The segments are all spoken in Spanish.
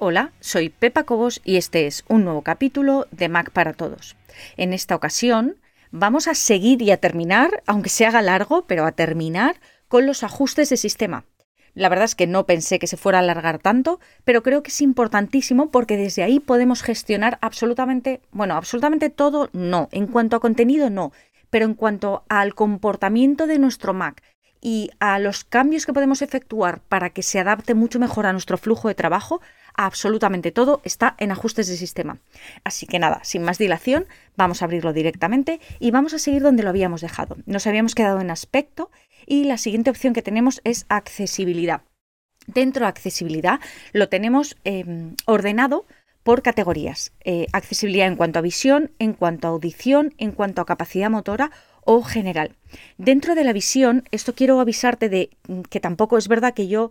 Hola, soy Pepa Cobos y este es un nuevo capítulo de Mac para Todos. En esta ocasión vamos a seguir y a terminar, aunque se haga largo, pero a terminar con los ajustes de sistema. La verdad es que no pensé que se fuera a alargar tanto, pero creo que es importantísimo porque desde ahí podemos gestionar absolutamente, bueno, absolutamente todo, no. En cuanto a contenido, no. Pero en cuanto al comportamiento de nuestro Mac y a los cambios que podemos efectuar para que se adapte mucho mejor a nuestro flujo de trabajo, absolutamente todo está en ajustes de sistema. Así que nada, sin más dilación, vamos a abrirlo directamente y vamos a seguir donde lo habíamos dejado. Nos habíamos quedado en aspecto y la siguiente opción que tenemos es accesibilidad. Dentro de accesibilidad lo tenemos em, ordenado por categorías. Eh, accesibilidad en cuanto a visión, en cuanto a audición, en cuanto a capacidad motora o general. Dentro de la visión, esto quiero avisarte de que tampoco es verdad que yo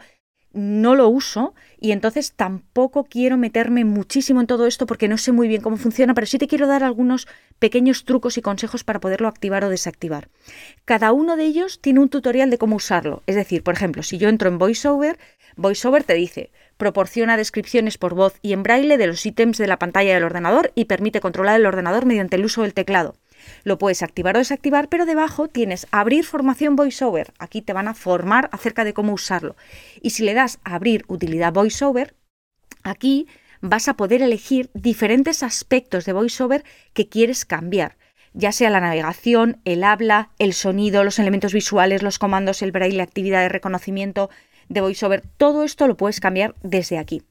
no lo uso y entonces tampoco quiero meterme muchísimo en todo esto porque no sé muy bien cómo funciona, pero sí te quiero dar algunos pequeños trucos y consejos para poderlo activar o desactivar. Cada uno de ellos tiene un tutorial de cómo usarlo. Es decir, por ejemplo, si yo entro en VoiceOver, VoiceOver te dice, proporciona descripciones por voz y en braille de los ítems de la pantalla del ordenador y permite controlar el ordenador mediante el uso del teclado. Lo puedes activar o desactivar, pero debajo tienes abrir formación VoiceOver. Aquí te van a formar acerca de cómo usarlo. Y si le das a abrir utilidad VoiceOver, aquí vas a poder elegir diferentes aspectos de VoiceOver que quieres cambiar ya sea la navegación, el habla, el sonido, los elementos visuales, los comandos, el braille, la actividad de reconocimiento de VoiceOver, todo esto lo puedes cambiar desde aquí.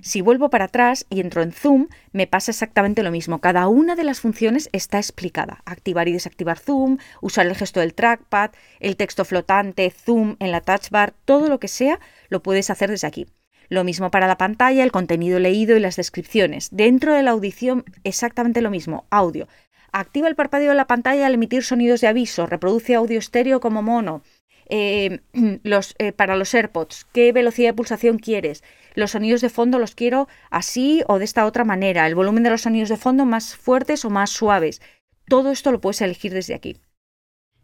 Si vuelvo para atrás y entro en Zoom, me pasa exactamente lo mismo. Cada una de las funciones está explicada. Activar y desactivar Zoom, usar el gesto del trackpad, el texto flotante, Zoom en la touch bar, todo lo que sea, lo puedes hacer desde aquí. Lo mismo para la pantalla, el contenido leído y las descripciones. Dentro de la audición, exactamente lo mismo. Audio. Activa el parpadeo de la pantalla al emitir sonidos de aviso. Reproduce audio estéreo como mono. Eh, los, eh, para los AirPods, qué velocidad de pulsación quieres. Los sonidos de fondo los quiero así o de esta otra manera. El volumen de los sonidos de fondo más fuertes o más suaves. Todo esto lo puedes elegir desde aquí.